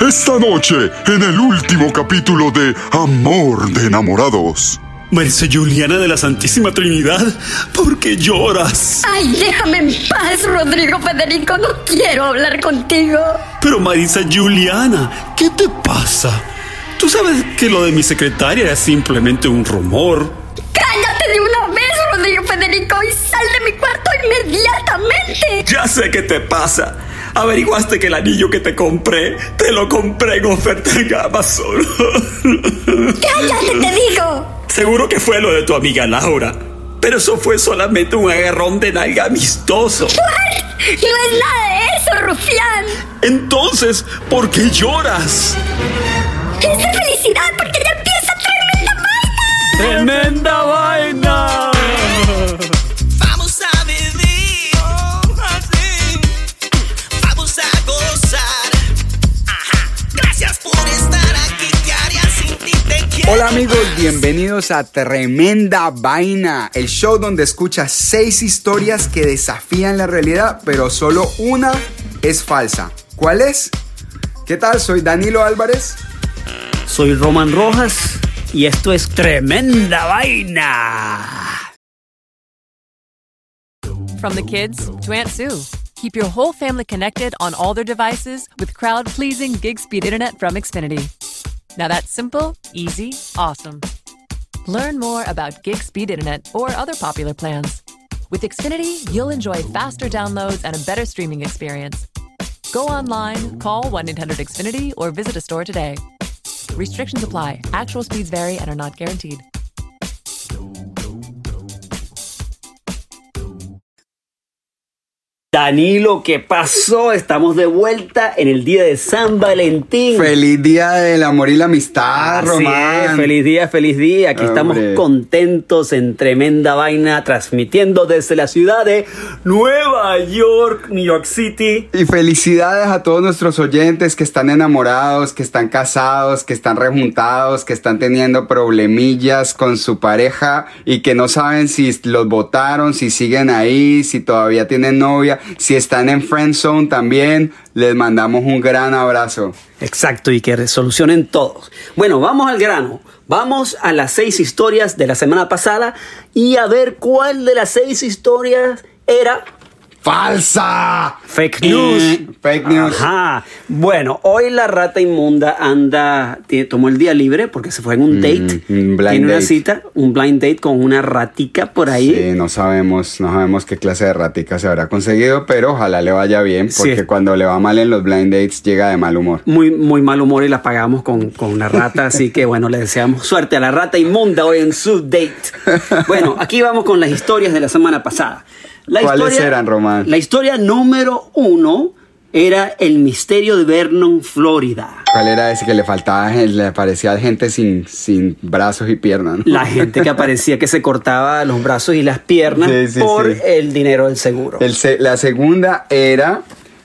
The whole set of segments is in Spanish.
Esta noche, en el último capítulo de Amor de Enamorados. Marisa Juliana de la Santísima Trinidad, ¿por qué lloras? Ay, déjame en paz, Rodrigo Federico. No quiero hablar contigo. Pero Marisa Juliana, ¿qué te pasa? Tú sabes que lo de mi secretaria era simplemente un rumor. Cállate de una vez, Rodrigo Federico, y sal de mi cuarto inmediatamente. Ya sé qué te pasa. Averiguaste que el anillo que te compré, te lo compré en oferta en Amazon. Cállate, te digo. Seguro que fue lo de tu amiga Laura. Pero eso fue solamente un agarrón de nalga amistoso. No es nada de eso, Rufián. Entonces, ¿por qué lloras? Es de felicidad porque ya empieza ¡Tremenda tremenda vaina. Hola amigos, bienvenidos a Tremenda Vaina, el show donde escuchas seis historias que desafían la realidad, pero solo una es falsa. ¿Cuál es? ¿Qué tal? Soy Danilo Álvarez. Soy Roman Rojas y esto es Tremenda Vaina. From the kids to Aunt Sue. Keep your whole family connected on all their devices with crowd pleasing gig speed internet from Xfinity. Now that's simple, easy, awesome. Learn more about gig speed internet or other popular plans. With Xfinity, you'll enjoy faster downloads and a better streaming experience. Go online, call 1 800 Xfinity, or visit a store today. Restrictions apply, actual speeds vary and are not guaranteed. Danilo, ¿qué pasó? Estamos de vuelta en el día de San Valentín. Feliz día del amor y la amistad, Así Román. es, feliz día, feliz día. Aquí estamos contentos en tremenda vaina, transmitiendo desde la ciudad de Nueva York, New York City. Y felicidades a todos nuestros oyentes que están enamorados, que están casados, que están rejuntados, que están teniendo problemillas con su pareja y que no saben si los votaron, si siguen ahí, si todavía tienen novia, si están en friend zone también. Les mandamos un gran abrazo. Exacto, y que solucionen todos. Bueno, vamos al grano. Vamos a las seis historias de la semana pasada y a ver cuál de las seis historias era ¡Falsa! fake news. Eh, fake news. Ajá. Bueno, hoy la rata inmunda anda, tomó el día libre porque se fue en un date. Mm, un blind tiene una date. cita, un blind date con una ratica por ahí. Sí, no sabemos, no sabemos qué clase de ratica se habrá conseguido, pero ojalá le vaya bien, porque Sí. cuando le va mal en los blind dates llega de mal humor. Muy, muy mal humor y la pagamos con, con una rata, así que bueno, le deseamos suerte a la rata inmunda hoy en su date. Bueno, aquí vamos con las historias de la semana pasada. La ¿Cuáles eran, Román? La historia número uno era el misterio de Vernon, Florida. ¿Cuál era ese que le faltaba? Le parecía gente sin, sin brazos y piernas. ¿no? La gente que aparecía que se cortaba los brazos y las piernas Sí, sí, por sí. el dinero del seguro. El se- la segunda era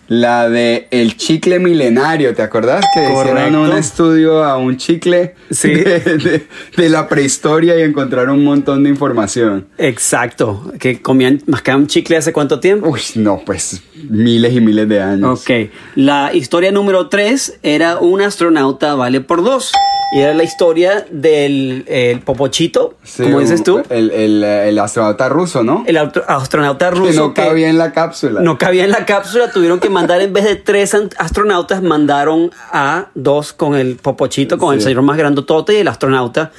la de el chicle milenario, ¿te acordás? Que hicieron un estudio a un chicle Sí. de, de- de la prehistoria y encontraron un montón de información. Exacto, que comían, mascaban chicle hace cuánto tiempo. Uy, no, pues miles y miles de años. Ok, la historia número 3 era un astronauta vale por dos. Y era la historia del el popochito, Sí, como dices tú. El, el- el astronauta ruso, ¿no? El astronauta ruso que no cabía en la cápsula. no cabía en la cápsula, tuvieron que mandar en vez de tres astronautas, mandaron a dos con el popochito, con el señor más grandotote y el astronauta.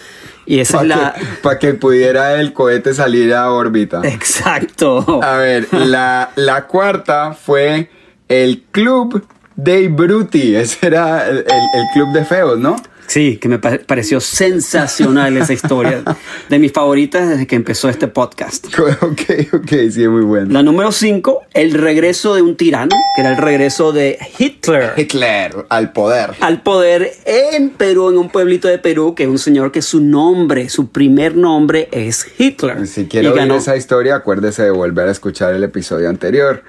Y esa es Para la... que, pa' que pudiera el cohete salir a órbita. Exacto. A ver, la, la cuarta fue el Club dei Bruti. Ese era el, el- el club de feos, ¿no? Sí, que me pa- pareció sensacional esa historia. De mis favoritas desde que empezó este podcast. Ok, ok, sí, es muy bueno. La número 5, el regreso de un tirano, que era el regreso de Hitler Hitler al poder. al poder en Perú, en un pueblito de Perú, que es un señor que su nombre, su primer nombre es Hitler. Si quiere oír ganó. esa historia, acuérdese de volver a escuchar el episodio anterior.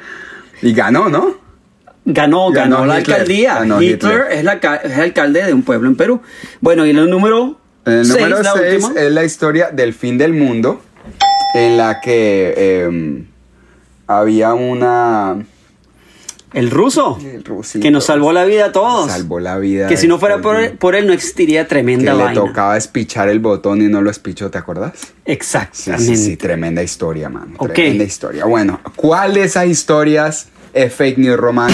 Y ganó, ¿no? Ganó, ganó, Ganó la Hitler, alcaldía. ganó Hitler, Hitler. Es, la, es alcalde de un pueblo en Perú. Bueno, y el número El número la 6 última. es la historia del fin del mundo, en la que em, había una... El ruso. El rusito. Que nos salvó la vida a todos. Salvó la vida. Que si no fuera por él, por él no existiría tremenda Que le tocaba espichar el botón y no lo espichó, ¿te acuerdas? Sí, Exactamente. sí, sí, tremenda historia, mano. Ok. Tremenda historia. Bueno, ¿cuál de esas historias es fake news, Román?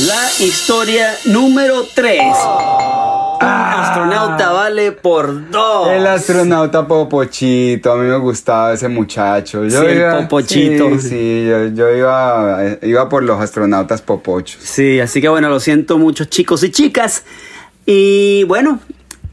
La historia número 3. Un astronauta vale por dos. El astronauta Popochito, a mí me gustaba ese muchacho. Sí, el Popochito. Sí, sí, yo, yo iba, iba por los astronautas Popochos. Sí, así que bueno, lo siento mucho chicos y chicas. Y bueno,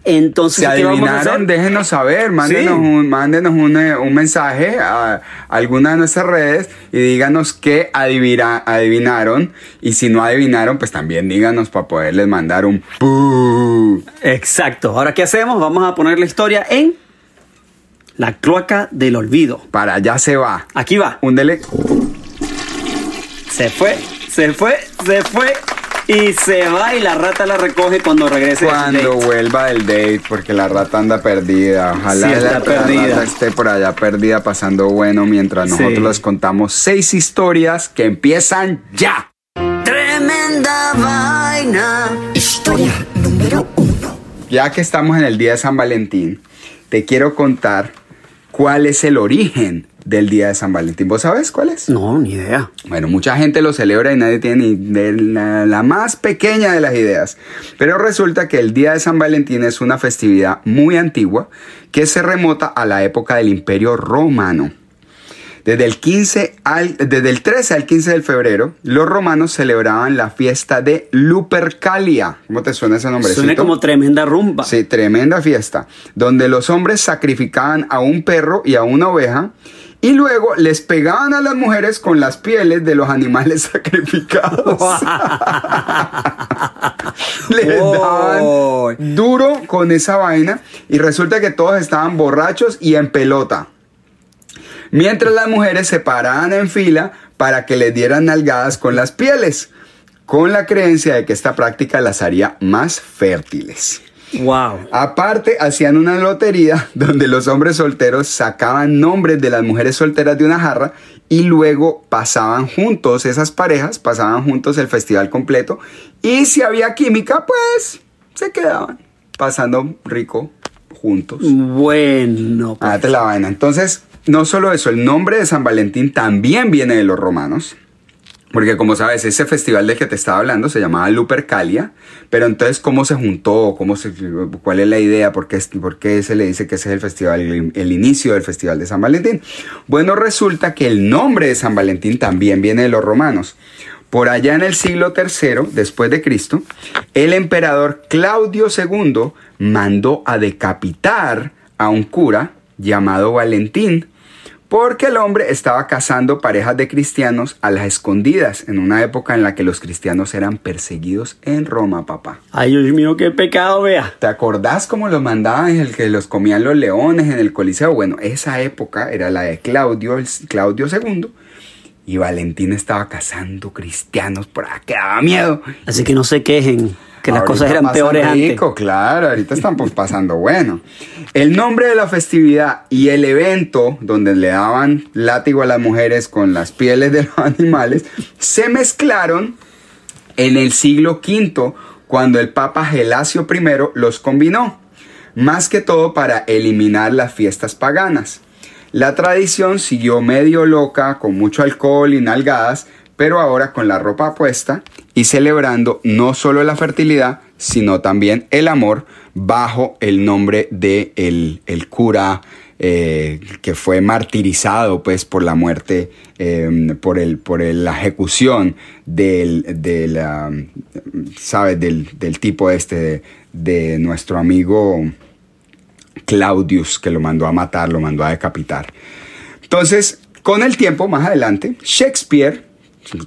entonces, Si ¿qué vamos a adivinaron, déjenos saber, mándenos, Sí. un, mándenos un, eh, un mensaje a alguna de nuestras redes y díganos qué adivira- adivinaron. Y si no adivinaron, pues también díganos para poderles mandar un pu. Exacto. Ahora, ¿qué hacemos? Vamos a poner la historia en la cloaca del olvido. Para allá se va. Aquí va. Húndele. Se fue, se fue, se fue y se va y la rata la recoge cuando regrese. Cuando date. vuelva del date, porque la rata anda perdida. Ojalá Sí, está la, la perdida. rata esté por allá perdida pasando bueno mientras Sí. nosotros les contamos seis historias que empiezan ya. Tremenda vaina. Ya que estamos en el día de San Valentín, te quiero contar cuál es el origen del día de San Valentín. ¿Vos sabes cuál es? No, ni idea. Bueno, mucha gente lo celebra y nadie tiene ni la, la más pequeña de las ideas. Pero resulta que el Día de San Valentín es una festividad muy antigua que se remota a la época del Imperio Romano. Desde el, 15 al, desde el 13 al 15 de febrero, los romanos celebraban la fiesta de Lupercalia. ¿Cómo te suena ese nombrecito? Suena como tremenda rumba. Sí, tremenda fiesta, donde los hombres sacrificaban a un perro y a una oveja y luego les pegaban a las mujeres con las pieles de los animales sacrificados. les daban duro con esa vaina y resulta que todos estaban borrachos y en pelota. Mientras las mujeres se paraban en fila para que les dieran nalgadas con las pieles, con la creencia de que esta práctica las haría más fértiles. Wow. Aparte, hacían una lotería donde los hombres solteros sacaban nombres de las mujeres solteras de una jarra y luego pasaban juntos, esas parejas pasaban juntos el festival completo y si había química, pues se quedaban pasando rico juntos. Bueno, pues, Ah, te la vaina. Entonces, no solo eso, el nombre de San Valentín también viene de los romanos. Porque como sabes, ese festival del que te estaba hablando se llamaba Lupercalia. Pero entonces, ¿cómo se juntó? ¿Cómo se, ¿Cuál es la idea? ¿Por qué, por qué se le dice que ese es el festival, el, el inicio del festival de San Valentín? Bueno, resulta que el nombre de San Valentín también viene de los romanos. Por allá en el siglo III después de Cristo, el emperador Claudio II mandó a decapitar a un cura llamado Valentín porque el hombre estaba cazando parejas de cristianos a las escondidas en una época en la que los cristianos eran perseguidos en Roma, papá. ay Dios mío, qué pecado, vea. ¿Te acordás cómo los mandaban en el que los comían los leones en el Coliseo? Bueno, esa época era la de Claudio, el, Claudio II, y Valentín estaba cazando cristianos por ahí, que daba miedo. Así que no se quejen, que las Ahorita cosas eran peores rico, antes. Claro, ahorita están pues pasando bueno. El nombre de la festividad y el evento donde le daban látigo a las mujeres con las pieles de los animales se mezclaron en el siglo V cuando el Papa Gelasio I los combinó, más que todo para eliminar las fiestas paganas. La tradición siguió medio loca, con mucho alcohol y nalgadas, pero ahora con la ropa puesta y celebrando no solo la fertilidad, sino también el amor bajo el nombre de el, el cura eh, que fue martirizado pues por la muerte, eh, por, el, por el- la ejecución del, del, ¿sabes? del, del tipo este de, de nuestro amigo Claudius, que lo mandó a matar, lo mandó a decapitar. Entonces, con el tiempo, más adelante, Shakespeare,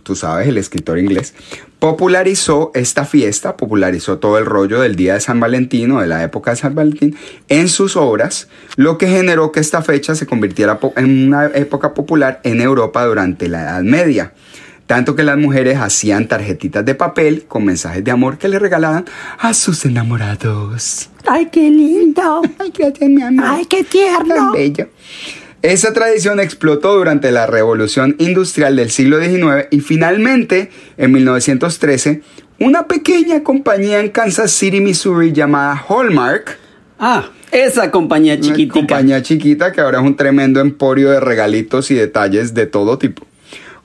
tú sabes, el escritor inglés, popularizó esta fiesta, popularizó todo el rollo del Día de San Valentín o de la época de San Valentín en sus obras, lo que generó que esta fecha se convirtiera en una época popular en Europa durante la Edad Media. Tanto que las mujeres hacían tarjetitas de papel con mensajes de amor que le regalaban a sus enamorados. Ay, qué lindo. Ay, mi amor. Ay, qué tierno. Tan bello. Esa tradición explotó durante la revolución industrial del siglo XIX y finalmente, en 1913, una pequeña compañía en Kansas City, Missouri llamada Hallmark, Ah, esa compañía una chiquitica. compañía chiquita que ahora es un tremendo emporio de regalitos y detalles de todo tipo,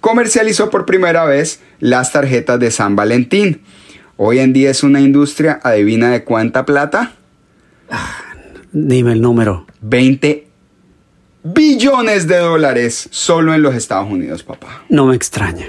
comercializó por primera vez las tarjetas de San Valentín. Hoy en día es una industria, adivina de cuánta plata, Dime el número. 20 billones de dólares solo en los Estados Unidos, papá. No me extraña.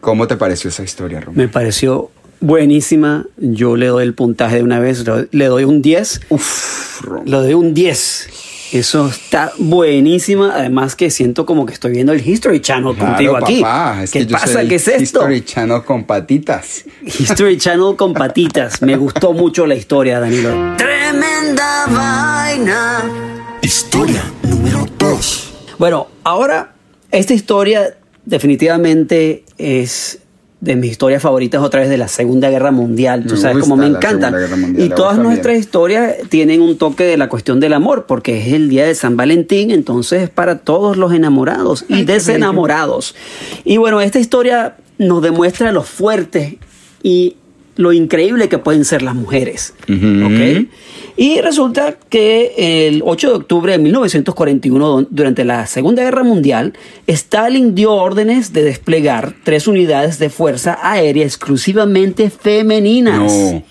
¿Cómo te pareció esa historia, Romeo? Me pareció buenísima. Yo le doy el puntaje de una vez. Le doy un 10. Uf, Romeo. Le doy un 10. Eso está buenísima. Además que siento como que estoy viendo el History Channel Claro, contigo aquí. es ¿Qué que pasa? ¿Qué es esto? History Channel con patitas. History Channel con patitas. Me gustó mucho la historia, Danilo. Tremenda vaina. Historia número 2. Bueno, ahora esta historia definitivamente es de mis historias favoritas otra vez de la Segunda Guerra Mundial. Tú Me sabes cómo me encantan. Mundial, Y todas nuestras bien. historias tienen un toque de la cuestión del amor, porque es el día de San Valentín, entonces es para todos los enamorados y desenamorados. Y bueno, esta historia nos demuestra lo fuerte y lo increíble que pueden ser las mujeres. ¿ok? Y resulta que el 8 de octubre de 1941, don- durante la Segunda Guerra Mundial, Stalin dio órdenes de desplegar tres unidades de fuerza aérea exclusivamente femeninas. No.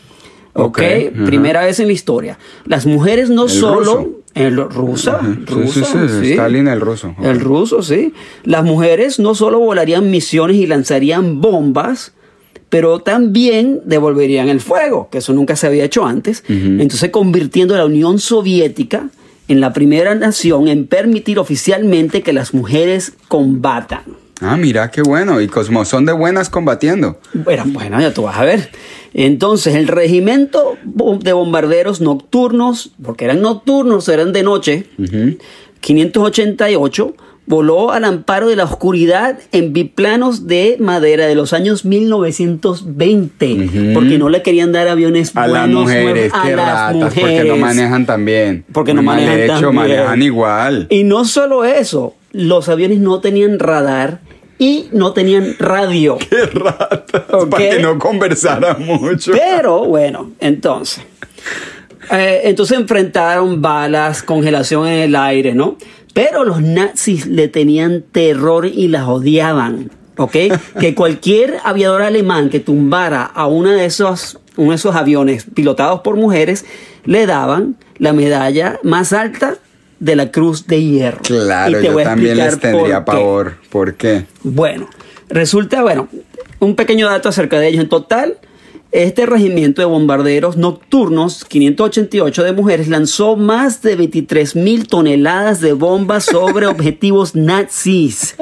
Ok, Ok, ajá. primera vez en la historia. Las mujeres no El solo... ruso. El rusa, Ajá. Sí, rusa, sí, sí, sí. Stalin el ruso. El ruso, sí. Las mujeres no solo volarían misiones y lanzarían bombas, pero también devolverían el fuego, que eso nunca se había hecho antes. Entonces convirtiendo a la Unión Soviética en la primera nación en permitir oficialmente que las mujeres combatan. Ah, mira qué bueno. Y Cosmo son de buenas combatiendo. Bueno, bueno, ya tú vas a ver. Entonces, el regimiento de bombarderos nocturnos, porque eran nocturnos, eran de noche, 588, voló al amparo de la oscuridad en biplanos de madera de los años 1920, porque no le querían dar aviones A las buenos mujeres, nuevos a qué las ratas, porque no mujeres. manejan tan bien. Porque no manejan hecho, tan bien. manejan igual. Y no solo eso, los aviones no tenían radar y no tenían radio. Qué ratas. Ok. Para que no conversaran mucho. Pero bueno, entonces. eh, entonces enfrentaron balas, congelación en el aire, ¿no? Pero los nazis le tenían terror y las odiaban, ¿ok? que cualquier aviador alemán que tumbara a uno de esos, uno de esos aviones pilotados por mujeres, le daban la medalla más alta de la Cruz de Hierro. Claro, Y te yo voy a también les tendría por pavor. ¿Por qué? Bueno, resulta, bueno, un pequeño dato acerca de ellos. En total, este regimiento de bombarderos nocturnos, 588 de mujeres, lanzó más de 23 mil toneladas de bombas sobre objetivos nazis.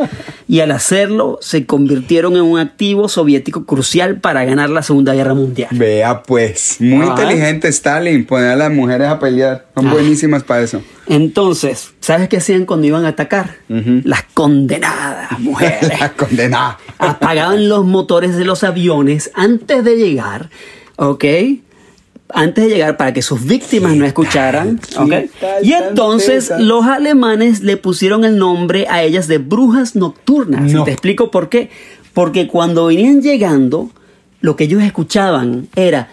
Y al hacerlo, se convirtieron en un activo soviético crucial para ganar la Segunda Guerra Mundial. Vea pues, muy Ah. inteligente Stalin, poner a las mujeres a pelear. Son Ah. buenísimas para eso. Entonces, ¿sabes qué hacían cuando iban a atacar? Las condenadas mujeres. La condenada. apagaban los motores de los aviones antes de llegar, ¿ok? Antes de llegar para que sus víctimas no escucharan, ¿ok? Y entonces los alemanes le pusieron el nombre a ellas de brujas nocturnas. No. Y te explico por qué. Porque cuando venían llegando, lo que ellos escuchaban era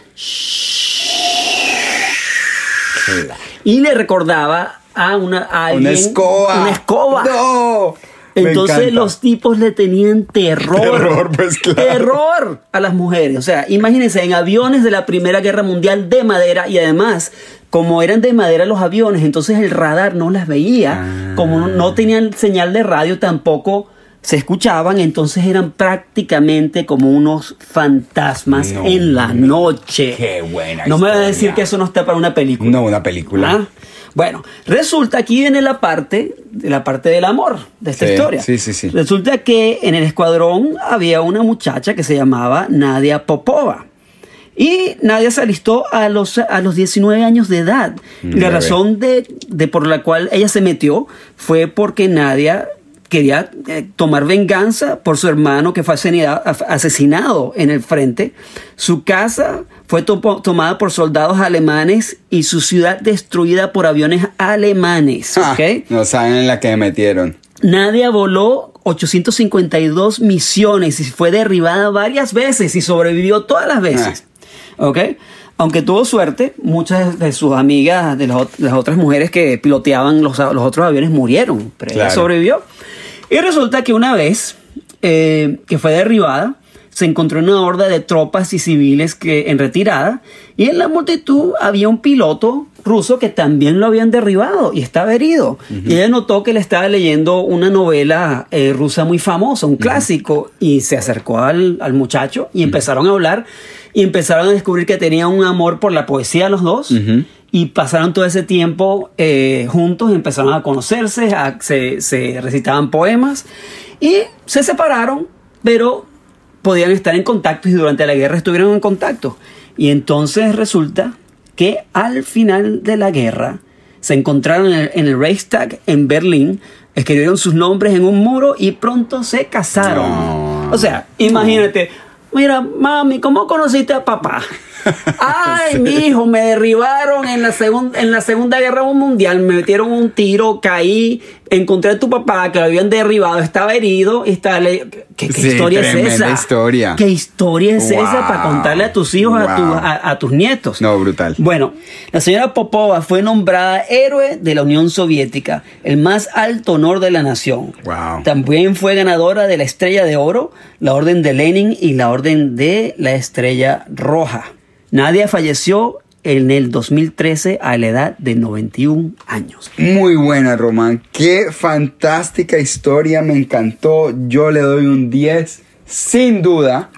y le recordaba a una a Una escoba. Una escoba. No. Entonces los tipos le tenían terror. Terror, pues, claro. Terror a las mujeres. O sea, imagínense, en aviones de la Primera Guerra Mundial de madera y además, como eran de madera los aviones, entonces el radar no las veía. Ah. Como no, tenían señal de radio, tampoco se escuchaban, entonces eran prácticamente como unos fantasmas No, en la noche. qué buena No me va a decir que eso no está para una película. No, una película. ¿Ah? Bueno, resulta aquí viene la parte, de la parte del amor de esta Sí, historia. sí, sí, sí. Resulta que en el escuadrón había una muchacha que se llamaba Nadia Popova. Y Nadia se alistó a los, a los 19 años de edad. Y la razón de, de por la cual ella se metió fue porque Nadia quería eh, tomar venganza por su hermano que fue asesinado, en el frente. Su casa fue tomada por soldados alemanes y su ciudad destruida por aviones alemanes. Ah, ¿ok? No saben en la que me metieron. Nadia voló 852 misiones y fue derribada varias veces y sobrevivió todas las veces. ¿Ok? Aunque tuvo suerte, muchas de sus amigas, de las, ot- las otras mujeres que piloteaban los, los otros aviones murieron, pero ella sobrevivió. Y resulta que una vez eh, que fue derribada, se encontró una horda de tropas y civiles que en retirada y en la multitud había un piloto ruso que también lo habían derribado y estaba herido. Y ella notó que le estaba leyendo una novela eh, rusa muy famosa, un clásico, y se acercó al, al muchacho y empezaron a hablar y empezaron a descubrir que tenían un amor por la poesía los dos. Y pasaron todo ese tiempo eh, juntos, empezaron a conocerse, a- se, se recitaban poemas y se separaron, pero podían estar en contacto y durante la guerra estuvieron en contacto. Y entonces resulta que al final de la guerra se encontraron en el, en el Reichstag en Berlín, escribieron sus nombres en un muro y pronto se casaron. O sea, imagínate, mira, mami, ¿cómo conociste a papá? Ay, mi hijo, me derribaron en la, segun- en la Segunda Guerra Mundial, me metieron un tiro, caí, encontré a tu papá que lo habían derribado, estaba herido y estaba... ¿Qué, qué Sí, historia es esa? historia. ¿Qué historia es esa para contarle a tus hijos, a, tu- a tus nietos? No, brutal. Bueno, la señora Popova fue nombrada héroe de la Unión Soviética, el más alto honor de la nación. Wow. También fue ganadora de la Estrella de Oro, la Orden de Lenin y la Orden de la Estrella Roja. Nadia falleció en el 2013 a la edad de 91 años. Muy buena, Román. Qué fantástica historia, me encantó. Yo le doy un 10, sin duda.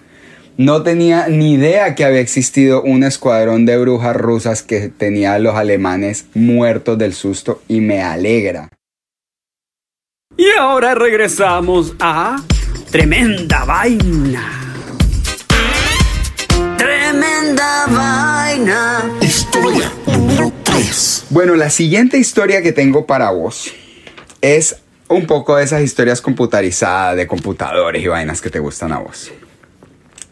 No tenía ni idea que había existido un escuadrón de brujas rusas que tenía a los alemanes muertos del susto y me alegra. Y ahora regresamos a Tremenda Vaina. Tremenda Vaina. Historia número 3. Bueno, la siguiente historia que tengo para vos es un poco de esas historias computarizadas de computadores y vainas que te gustan a vos.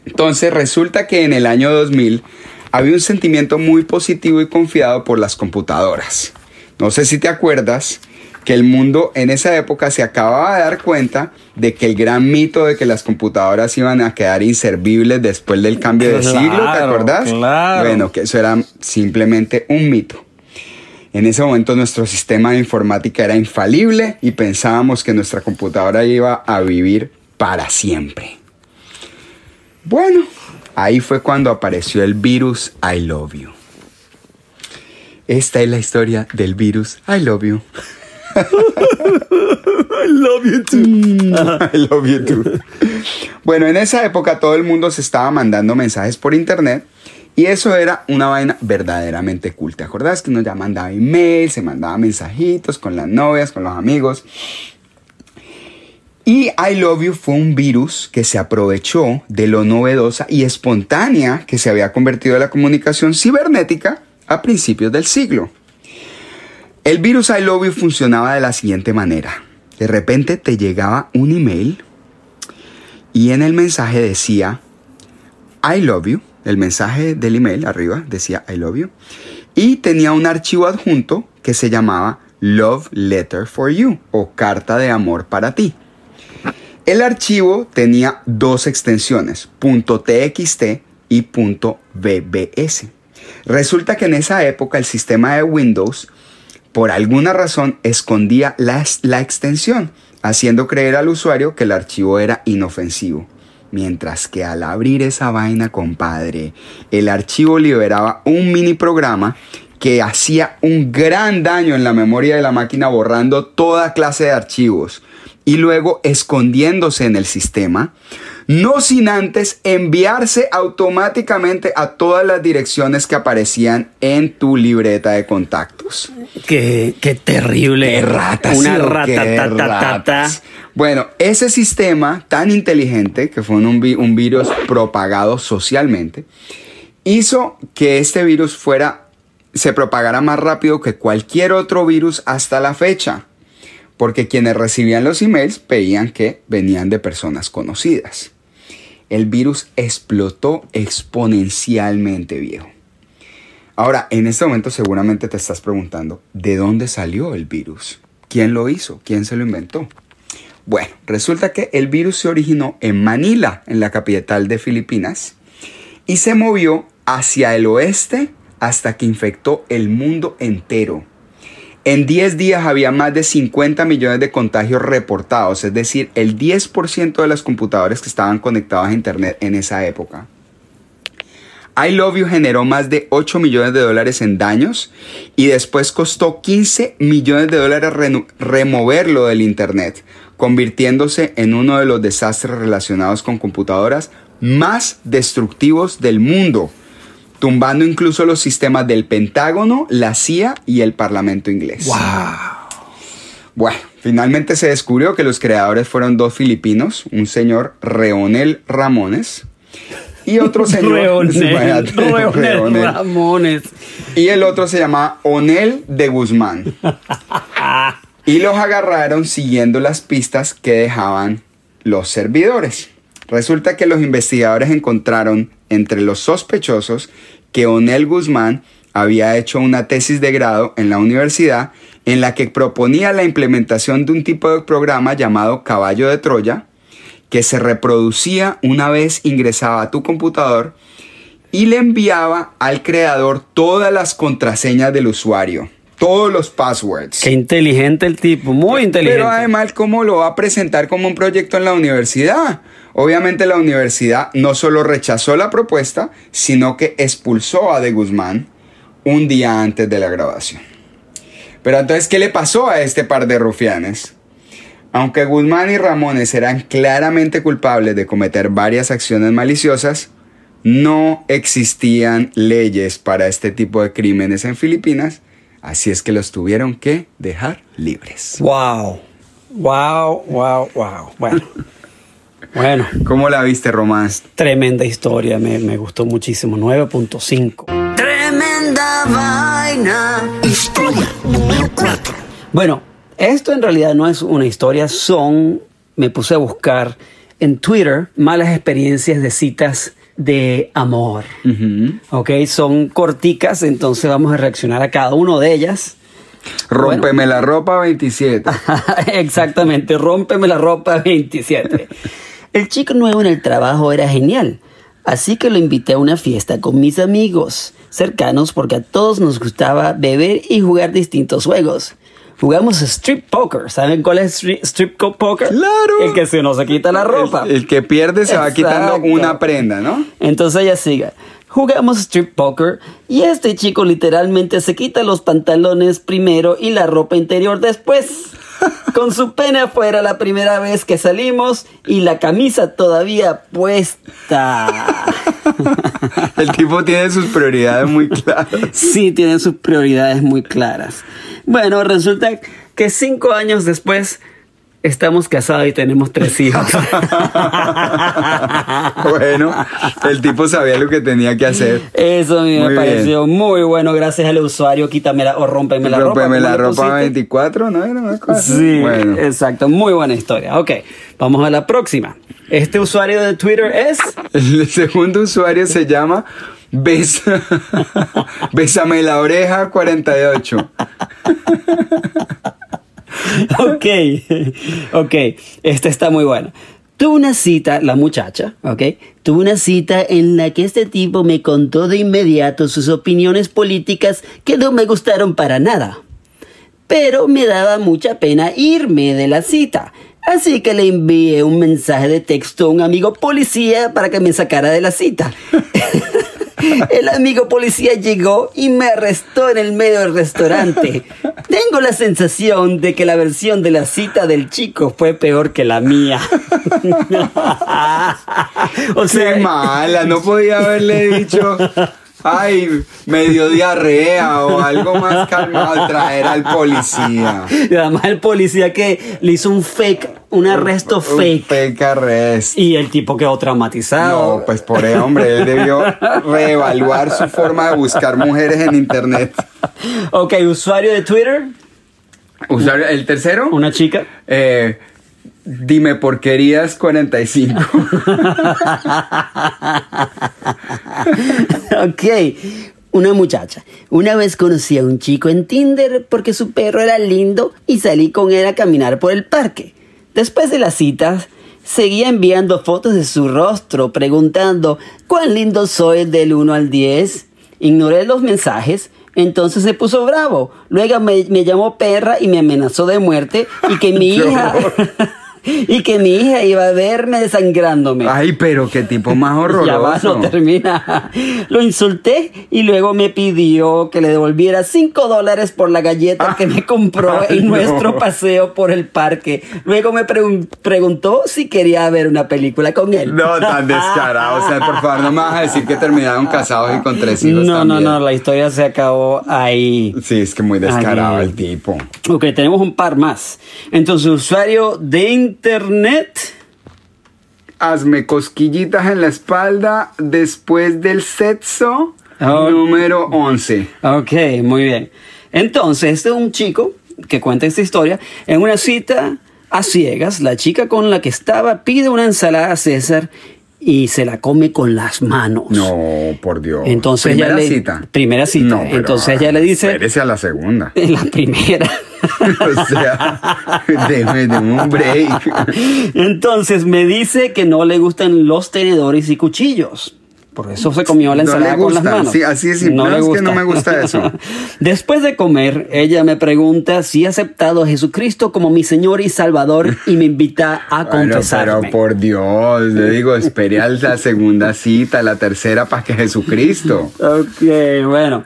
Entonces resulta que en el año 2000 había un sentimiento muy positivo y confiado por las computadoras. No sé si te acuerdas que el mundo en esa época se acababa de dar cuenta de que el gran mito de que las computadoras iban a quedar inservibles después del cambio de siglo, ¿te acuerdas? claro. Bueno, que eso era simplemente un mito. En ese momento nuestro sistema de informática era infalible y pensábamos que nuestra computadora iba a vivir para siempre. Bueno, ahí fue cuando apareció el virus I Love You. Esta es la historia del virus I Love You. I love you too. I love you too. Bueno, en esa época todo el mundo se estaba mandando mensajes por internet y eso era una vaina verdaderamente cool. ¿Te acordás que uno ya mandaba email, se mandaba mensajitos con las novias, con los amigos? Y I Love You fue un virus que se aprovechó de lo novedosa y espontánea que se había convertido la comunicación cibernética a principios del siglo. El virus I Love You funcionaba de la siguiente manera. De repente te llegaba un email y en el mensaje decía I love you. El mensaje del email arriba decía I love you. Y tenía un archivo adjunto que se llamaba Love Letter for You o carta de amor para ti. El archivo tenía dos extensiones, .txt y .bbs. Resulta que en esa época el sistema de Windows por alguna razón escondía la, extensión, haciendo creer al usuario que el archivo era inofensivo. Mientras que al abrir esa vaina, compadre, el archivo liberaba un mini programa que hacía un gran daño en la memoria de la máquina borrando toda clase de archivos y luego escondiéndose en el sistema, no sin antes enviarse automáticamente a todas las direcciones que aparecían en tu libreta de contactos. Qué, qué terrible. Qué ratas, Una ¿sí o rata, qué ta? Bueno, ese sistema tan inteligente, que fue un, vi- un virus propagado socialmente, hizo que este virus fuera, se propagara más rápido que cualquier otro virus hasta la fecha. porque quienes recibían los emails veían que venían de personas conocidas. El virus explotó exponencialmente, viejo. Ahora, en este momento seguramente te estás preguntando, ¿de dónde salió el virus? ¿Quién lo hizo? ¿Quién se lo inventó? Bueno, resulta que el virus se originó en Manila, en la capital de Filipinas, y se movió hacia el oeste hasta que infectó el mundo entero. En 10 días había más de 50 millones de contagios reportados, es decir, el 10% de las computadoras que estaban conectadas a Internet en esa época. I Love You generó más de 8 millones de dólares en daños y después costó 15 millones de dólares removerlo del Internet, convirtiéndose en uno de los desastres relacionados con computadoras más destructivos del mundo, tumbando incluso los sistemas del Pentágono, la CIA y el Parlamento inglés. ¡Wow! Bueno, finalmente se descubrió que los creadores fueron dos filipinos, un señor Reonel Ramones y otro señor Reonel, Reonel Ramones. Y el otro se llama Onel de Guzmán. y los agarraron siguiendo las pistas que dejaban los servidores. Resulta que los investigadores encontraron entre los sospechosos que Onel Guzmán había hecho una tesis de grado en la universidad en la que proponía la implementación de un tipo de programa llamado caballo de Troya, que se reproducía una vez ingresaba a tu computador y le enviaba al creador todas las contraseñas del usuario, todos los passwords. Qué inteligente el tipo, muy inteligente. Pero además, ¿cómo lo va a presentar como un proyecto en la universidad? Obviamente la universidad no solo rechazó la propuesta, sino que expulsó a De Guzmán un día antes de la grabación. Pero entonces, ¿qué le pasó a este par de rufianes? Aunque Guzmán y Ramones eran claramente culpables de cometer varias acciones maliciosas, no existían leyes para este tipo de crímenes en Filipinas, así es que los tuvieron que dejar libres. Wow, wow, wow, wow. Bueno. Bueno. ¿Cómo la viste, Román? Tremenda historia, me, me gustó muchísimo. 9.5. Tremenda vaina. Historia número 4. Bueno, esto en realidad no es una historia, son, me puse a buscar en Twitter malas experiencias de citas de amor. Ok, son corticas, entonces vamos a reaccionar a cada una de ellas. Rómpeme la ropa 27. Exactamente, rómpeme la ropa 27. El chico nuevo en el trabajo era genial, así que lo invité a una fiesta con mis amigos cercanos porque a todos nos gustaba beber y jugar distintos juegos. Jugamos strip poker. ¿Saben cuál es strip, poker? Claro. El que se nos quita la ropa. El, que pierde se va quitando una prenda, ¿no? Entonces ella sigue. Jugamos strip poker y este chico literalmente se quita los pantalones primero y la ropa interior después. Con su pene afuera la primera vez que salimos y la camisa todavía puesta. El tipo tiene sus prioridades muy claras. Sí, tiene sus prioridades muy claras. Bueno, resulta que cinco años después estamos casados y tenemos tres hijos. bueno, el tipo sabía lo que tenía que hacer. Eso a mí me pareció muy bueno. Gracias al usuario, quítamela o rómpeme la ropa. Rómpeme la ropa 24, ¿no? sí, exacto. Muy buena historia. Ok, vamos a la próxima. Este usuario de Twitter es... El segundo usuario se llama Besa, Bésame la oreja 48. ok, ok, esta está muy buena. Tuve una cita, la muchacha, ok, tuve una cita en la que este tipo me contó de inmediato sus opiniones políticas que no me gustaron para nada. Pero me daba mucha pena irme de la cita. Así que le envié un mensaje de texto a un amigo policía para que me sacara de la cita. El amigo policía llegó y me arrestó en el medio del restaurante. Tengo la sensación de que la versión de la cita del chico fue peor que la mía. o sea, Qué mala, no podía haberle dicho ay, medio diarrea o algo más calmado, traer al policía. Y además el policía que le hizo un fake, un arresto fake. Un fake arrest. Y el tipo quedó traumatizado. No, pues por eso, hombre, él debió reevaluar su forma de buscar mujeres en internet. Ok, usuario de Twitter. Usar el tercero. Una chica. Eh, dime porquerías 45. ok. Una muchacha. Una vez conocí a un chico en Tinder porque su perro era lindo y salí con él a caminar por el parque. Después de las citas, seguía enviando fotos de su rostro preguntando cuán lindo soy del 1 al 10. Ignoré los mensajes, entonces se puso bravo. Luego me, me llamó perra y me amenazó de muerte y que mi hija... y que mi hija iba a verme desangrándome. Ay, pero qué tipo más horroroso. Ya va, no termina. Lo insulté y luego me pidió que le devolviera 5 dólares por la galleta que me compró Ay, en no. nuestro paseo por el parque. Luego me pregun- preguntó si quería ver una película con él. No, tan descarado. O sea, por favor, no me vas a decir que terminaron casados y con tres hijos No, no, también. no, la historia se acabó ahí. Sí, es que muy descarado Ay. el tipo. Ok, tenemos un par más. Entonces, usuario de internet. Hazme cosquillitas en la espalda después del sexo. Número 11. Ok, muy bien. Entonces, este es un chico que cuenta esta historia. En una cita a ciegas, la chica con la que estaba pide una ensalada a César y se la come con las manos. No, por Dios. Entonces ¿Primera ella le- cita? primera cita. No, pero, Entonces ella le dice- Espérese a la segunda. En la primera. o sea, deme un break. Entonces me dice que no le gustan los tenedores y cuchillos. Por eso se comió la No le ensalada con las manos. Sí, así simple. No, es que no me gusta eso. Después de comer, ella me pregunta si he aceptado a Jesucristo como mi Señor y Salvador y me invita a Bueno, confesarme. pero por Dios, le digo, espere a la segunda cita, la tercera para que Jesucristo. Ok, bueno.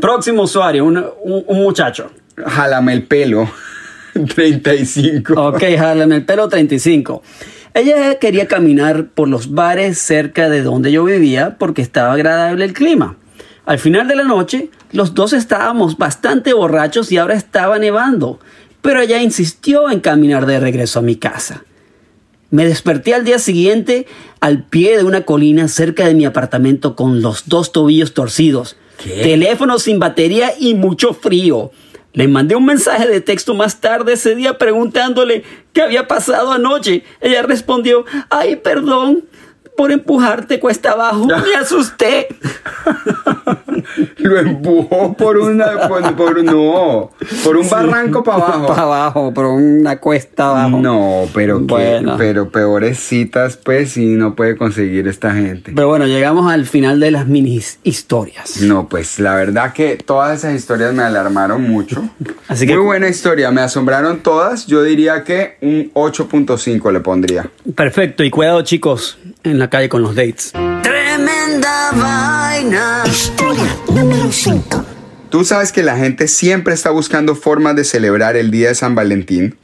Próximo usuario, un, un- un muchacho. Jálame el pelo. 35. Ok, jálame el pelo 35. Ella quería caminar por los bares cerca de donde yo vivía porque estaba agradable el clima. Al final de la noche, los dos estábamos bastante borrachos y ahora estaba nevando, pero ella insistió en caminar de regreso a mi casa. Me desperté al día siguiente al pie de una colina cerca de mi apartamento con los dos tobillos torcidos, ¿Qué? teléfono sin batería y mucho frío. Le mandé un mensaje de texto más tarde ese día preguntándole qué había pasado anoche. Ella respondió, ay, perdón, por empujarte cuesta abajo. Me asusté. Lo empujó por una. Por, por- no. Por un barranco para abajo. Para abajo, por una cuesta abajo. No, pero que, Bueno. pero peores citas, pues, y no puede conseguir esta gente. Pero bueno, llegamos al final de las mini historias. No, pues la verdad que todas esas historias me alarmaron mucho. Así que- Muy buena historia, me asombraron todas. Yo diría que un 8.5 le pondría. Perfecto, y cuidado chicos en la calle con los dates. Tremenda vaina. Historia número 5. Tú sabes que la gente siempre está buscando formas de celebrar el día de San Valentín.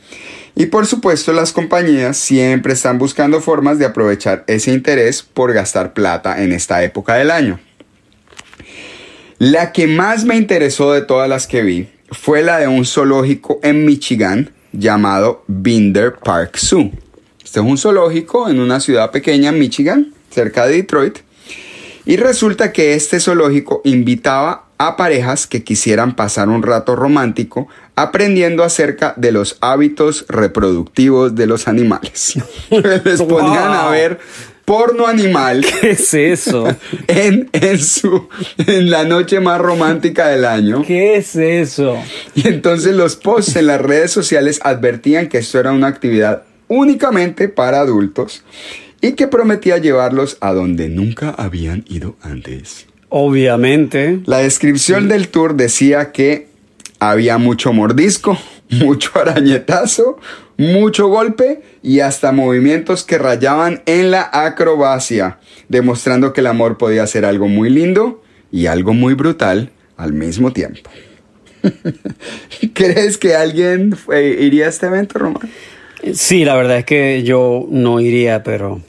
Y por supuesto las compañías siempre están buscando formas de aprovechar ese interés por gastar plata en esta época del año. La que más me interesó de todas las que vi fue la de un zoológico en Michigan llamado Binder Park Zoo. Este es un zoológico en una ciudad pequeña en Michigan, cerca de Detroit. Y resulta que este zoológico invitaba a parejas que quisieran pasar un rato romántico aprendiendo acerca de los hábitos reproductivos de los animales. Les ponían a ver porno animal ¿Qué es eso? en, en, su, en la noche más romántica del año. ¿Qué es eso? Y entonces los posts en las redes sociales advertían que esto era una actividad únicamente para adultos y que prometía llevarlos a donde nunca habían ido antes. Obviamente. La descripción del tour decía que había mucho mordisco, mucho arañetazo, mucho golpe y hasta movimientos que rayaban en la acrobacia, demostrando que el amor podía ser algo muy lindo y algo muy brutal al mismo tiempo. ¿Crees que alguien iría a este evento, Román? Sí, la verdad es que yo no iría, pero...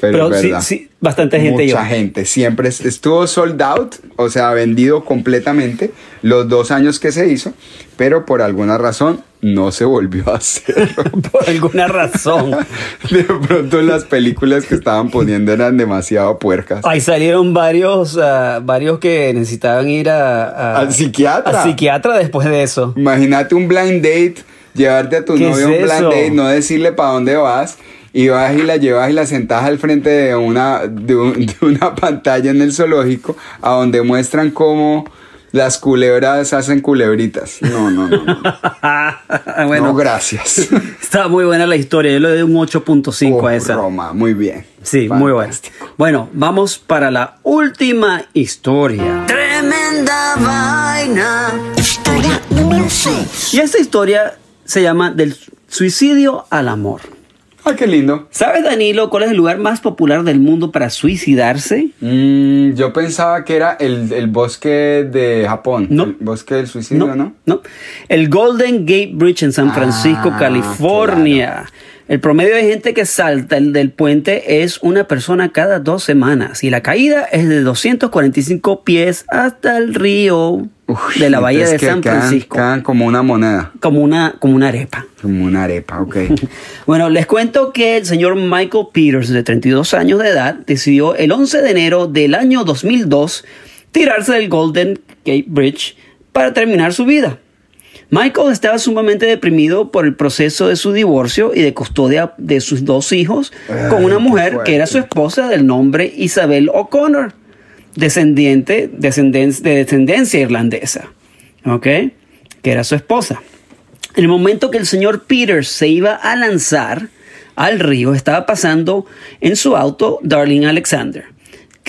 Pero, sí, bastante gente Mucha iba. gente, siempre est- estuvo sold out, o sea, vendido completamente los dos años que se hizo, pero por alguna razón no se volvió a hacer. Por alguna razón. De pronto las películas que estaban poniendo eran demasiado puercas. Ahí salieron varios, ah, varios que necesitaban ir a, a- Al psiquiatra. Al psiquiatra después de eso. Imagínate un blind date, llevarte a tu ¿Qué novio a un es eso? date, no decirle para dónde vas. Y vas y la llevas y la sentas al frente de una, de, un- de una pantalla en el zoológico a donde muestran cómo las culebras hacen culebritas. No, no, no. no. bueno, No, gracias. está muy buena la historia. Yo le doy un 8.5 Oh, a esa. Roma, muy bien. Sí, muy buena. Bueno, vamos para la última historia. Tremenda vaina. Historia número 6. Y esta historia se llama Del suicidio al amor. Ah, qué lindo. ¿Sabes, Danilo, cuál es el lugar más popular del mundo para suicidarse? Mm, yo pensaba que era el, el bosque de Japón. No. El bosque del suicidio, ¿no? no. El Golden Gate Bridge en San Francisco, Ah, California. El promedio de gente que salta el del puente es una persona cada dos semanas y la caída es de 245 pies hasta el río de la bahía de San quedan- Francisco. Quedan como una moneda, Como una, como una arepa. como una arepa, ok. Bueno, les cuento que el señor Michael Peters, de 32 años de edad, decidió el 11 de enero del año 2002 tirarse del Golden Gate Bridge para terminar su vida. Michael estaba sumamente deprimido por el proceso de su divorcio y de custodia de sus dos hijos con una mujer que era su esposa del nombre Isabel O'Connor, descendiente descenden- de descendencia irlandesa. ¿Ok? Que era su esposa. En el momento que el señor Peters se iba a lanzar al río, estaba pasando en su auto Darlene Alexander,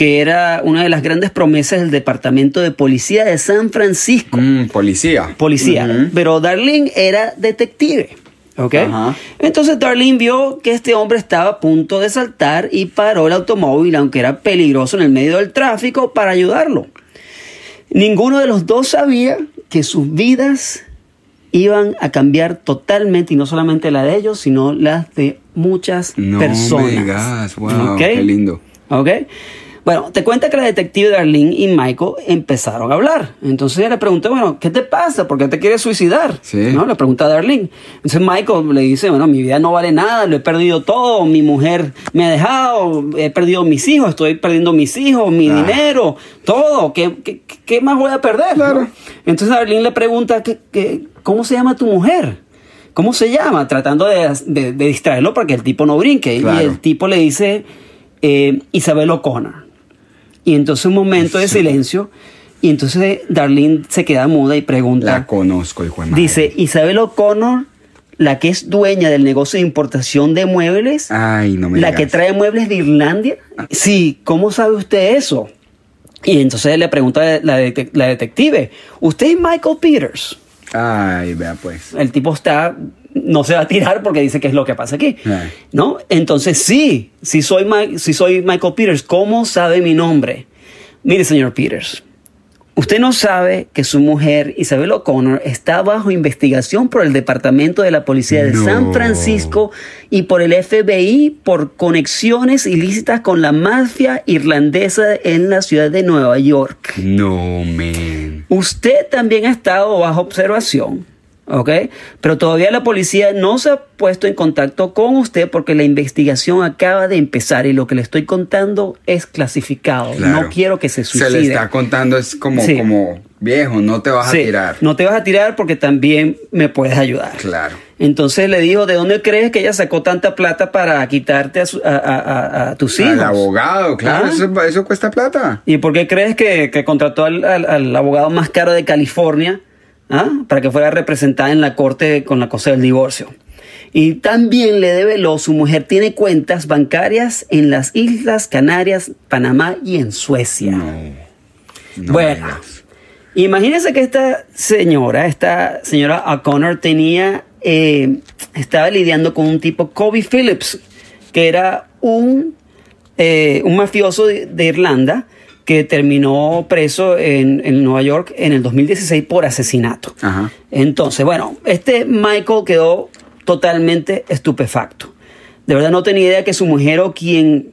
que era una de las grandes promesas del Departamento de Policía de San Francisco. Mm, policía. Policía. Pero Darlene era detective. ¿Ok? Ajá. Entonces Darlene vio que este hombre estaba a punto de saltar y paró el automóvil, aunque era peligroso en el medio del tráfico, para ayudarlo. Ninguno de los dos sabía que sus vidas iban a cambiar totalmente, y no solamente la de ellos, sino las de muchas No personas. me digas, wow, qué lindo. ¿Ok? Bueno, te cuenta que la detective Darlene y Michael empezaron a hablar. Entonces ella le preguntó, bueno, ¿qué te pasa? ¿Por qué te quieres suicidar? Sí. ¿No? Le pregunta a Darlene. Entonces Michael le dice, bueno, mi vida no vale nada, lo he perdido todo, mi mujer me ha dejado, he perdido mis hijos, estoy perdiendo mis hijos, mi Ah. dinero, todo. ¿Qué, qué, qué más voy a perder? Claro. ¿no? Entonces Darlene le pregunta, ¿qué, qué- cómo se llama tu mujer? ¿Cómo se llama? Tratando de, de- de distraerlo para que el tipo no brinque. Claro. Y el tipo le dice, eh, Isabel O'Connor. Y entonces un momento de silencio. Y entonces Darlene se queda muda y pregunta. La conozco, hijo de madre. dice, Isabel O'Connor, la que es dueña del negocio de importación de muebles. Ay, no me la digas. que trae muebles de Irlanda. Sí, ¿cómo sabe usted eso? Y entonces le pregunta la, la detective, ¿usted es Michael Peters? Ay, vea pues. el tipo está no se va a tirar porque dice que es lo que pasa aquí Ay. no entonces sí si soy si soy Michael Peters cómo sabe mi nombre mire señor Peters usted no sabe que su mujer Isabel O'Connor está bajo investigación por el departamento de la policía de No. San Francisco y por el FBI por conexiones ilícitas con la mafia irlandesa en la ciudad de Nueva York No, man. Usted también ha estado bajo observación, ¿ok? Pero todavía la policía no se ha puesto en contacto con usted porque la investigación acaba de empezar y lo que le estoy contando es clasificado. Claro. No quiero que se suicide. Se le está contando, es como, Sí. como viejo, no te vas Sí, a tirar. No te vas a tirar porque también me puedes ayudar. Claro. Entonces le dijo, ¿de dónde crees que ella sacó tanta plata para quitarte a, su- a- a- a- a tus hijos? Al abogado, claro, Ah. eso, eso cuesta plata. ¿Y por qué crees que, que contrató al, al- al abogado más caro de California ah? para que fuera representada en la corte con la cosa del divorcio? Y también le develó, su mujer tiene cuentas bancarias en las Islas Canarias, Panamá y en Suecia. No. no Bueno, imagínense que esta señora, esta señora O'Connor tenía, eh, estaba lidiando con un tipo, Kobe Phillips, que era un, eh, un mafioso de, de Irlanda que terminó preso en, en Nueva York en el 2016 por asesinato. Ajá. Entonces, bueno, este Michael quedó totalmente estupefacto. De verdad no tenía idea que su mujer o quien,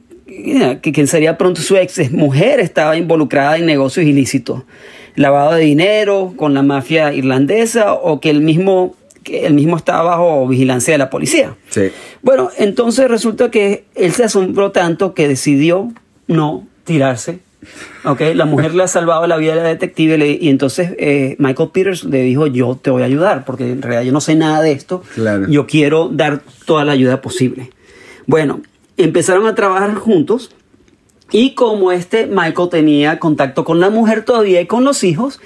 que quien sería pronto su ex mujer estaba involucrada en negocios ilícitos. Lavado de dinero con la mafia irlandesa o que el mismo que él mismo estaba bajo vigilancia de la policía. Sí. Bueno, entonces resulta que él se asombró tanto que decidió no tirarse. ¿Ok? La mujer le ha salvado la vida a la detective le- y entonces eh, Michael Peters le dijo, yo te voy a ayudar, porque en realidad yo no sé nada de esto. Claro. Yo quiero dar toda la ayuda posible. Bueno, empezaron a trabajar juntos y como este Michael tenía contacto con la mujer todavía y con los hijos,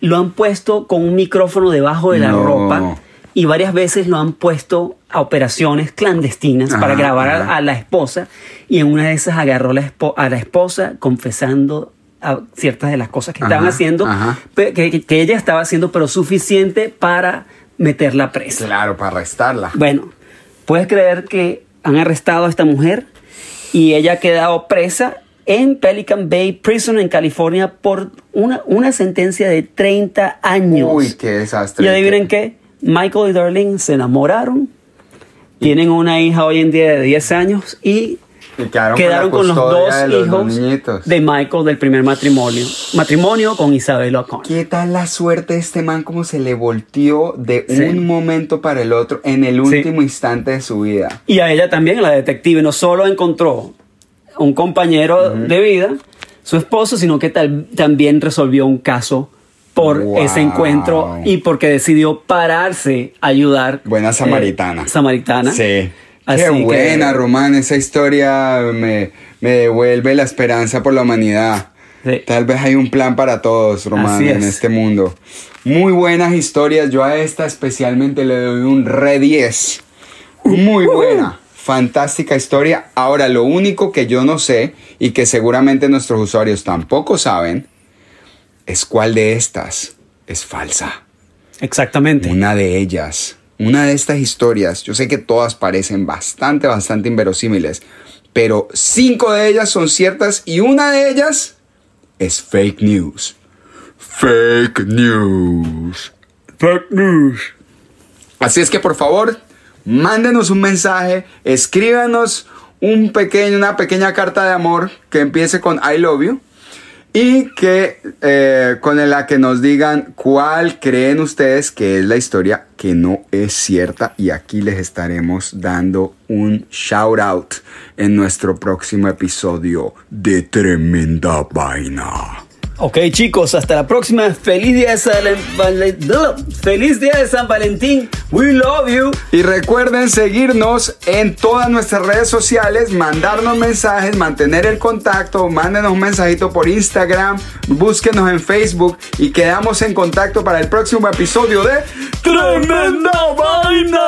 lo han puesto con un micrófono debajo de la ropa y varias veces lo han puesto a operaciones clandestinas para grabar a- la esposa y en una de esas agarró la a la esposa confesando a ciertas de las cosas que estaban haciendo, que- que ella estaba haciendo, pero suficiente para meterla presa. Claro, para arrestarla. Bueno, puedes creer que han arrestado a esta mujer y ella ha quedado presa en Pelican Bay Prison en California por una, una sentencia de 30 años. Uy, qué desastre. Y adivinen qué, Michael y Darlene se enamoraron, tienen una hija hoy en día de 10 años y Y quedaron, quedaron con, los dos de los hijos niñitos. de Michael del primer matrimonio. Matrimonio con Isabel O'Connor. ¿Qué tal la suerte de este man como se le volteó de Sí. un momento para el otro en el Sí. último instante de su vida? Y a ella también, la detective, no solo encontró un compañero de vida, su esposo, sino que tal- también resolvió un caso por Wow. ese encuentro y porque decidió pararse a ayudar. Buena samaritana. eh, samaritana. Sí. Así Qué que- buena, Román. Esa historia me, me devuelve la esperanza por la humanidad. Sí. Tal vez hay un plan para todos, Román, Así en es. este mundo. Muy buenas historias. Yo a esta especialmente le doy un re 10. Muy buena. Fantástica historia. Ahora, lo único que yo no sé y que seguramente nuestros usuarios tampoco saben es cuál de estas es falsa. Exactamente. Una de ellas, una de estas historias, yo sé que todas parecen bastante, bastante inverosímiles, pero cinco de ellas son ciertas y una de ellas es fake news. Fake news. Fake news. Así es que por favor, mándenos un mensaje, escríbanos un pequeño, una pequeña carta de amor que empiece con I love you y que eh, con la que nos digan cuál creen ustedes que es la historia que no es cierta y aquí les estaremos dando un shout out en nuestro próximo episodio de Tremenda Vaina. Ok, chicos, hasta la próxima. Feliz día de San Valentín. Feliz día de San Valentín. We love you. Y recuerden seguirnos en todas nuestras redes sociales, mandarnos mensajes, mantener el contacto, mándenos un mensajito por Instagram, búsquenos en Facebook y quedamos en contacto para el próximo episodio de ¡Tremenda vaina!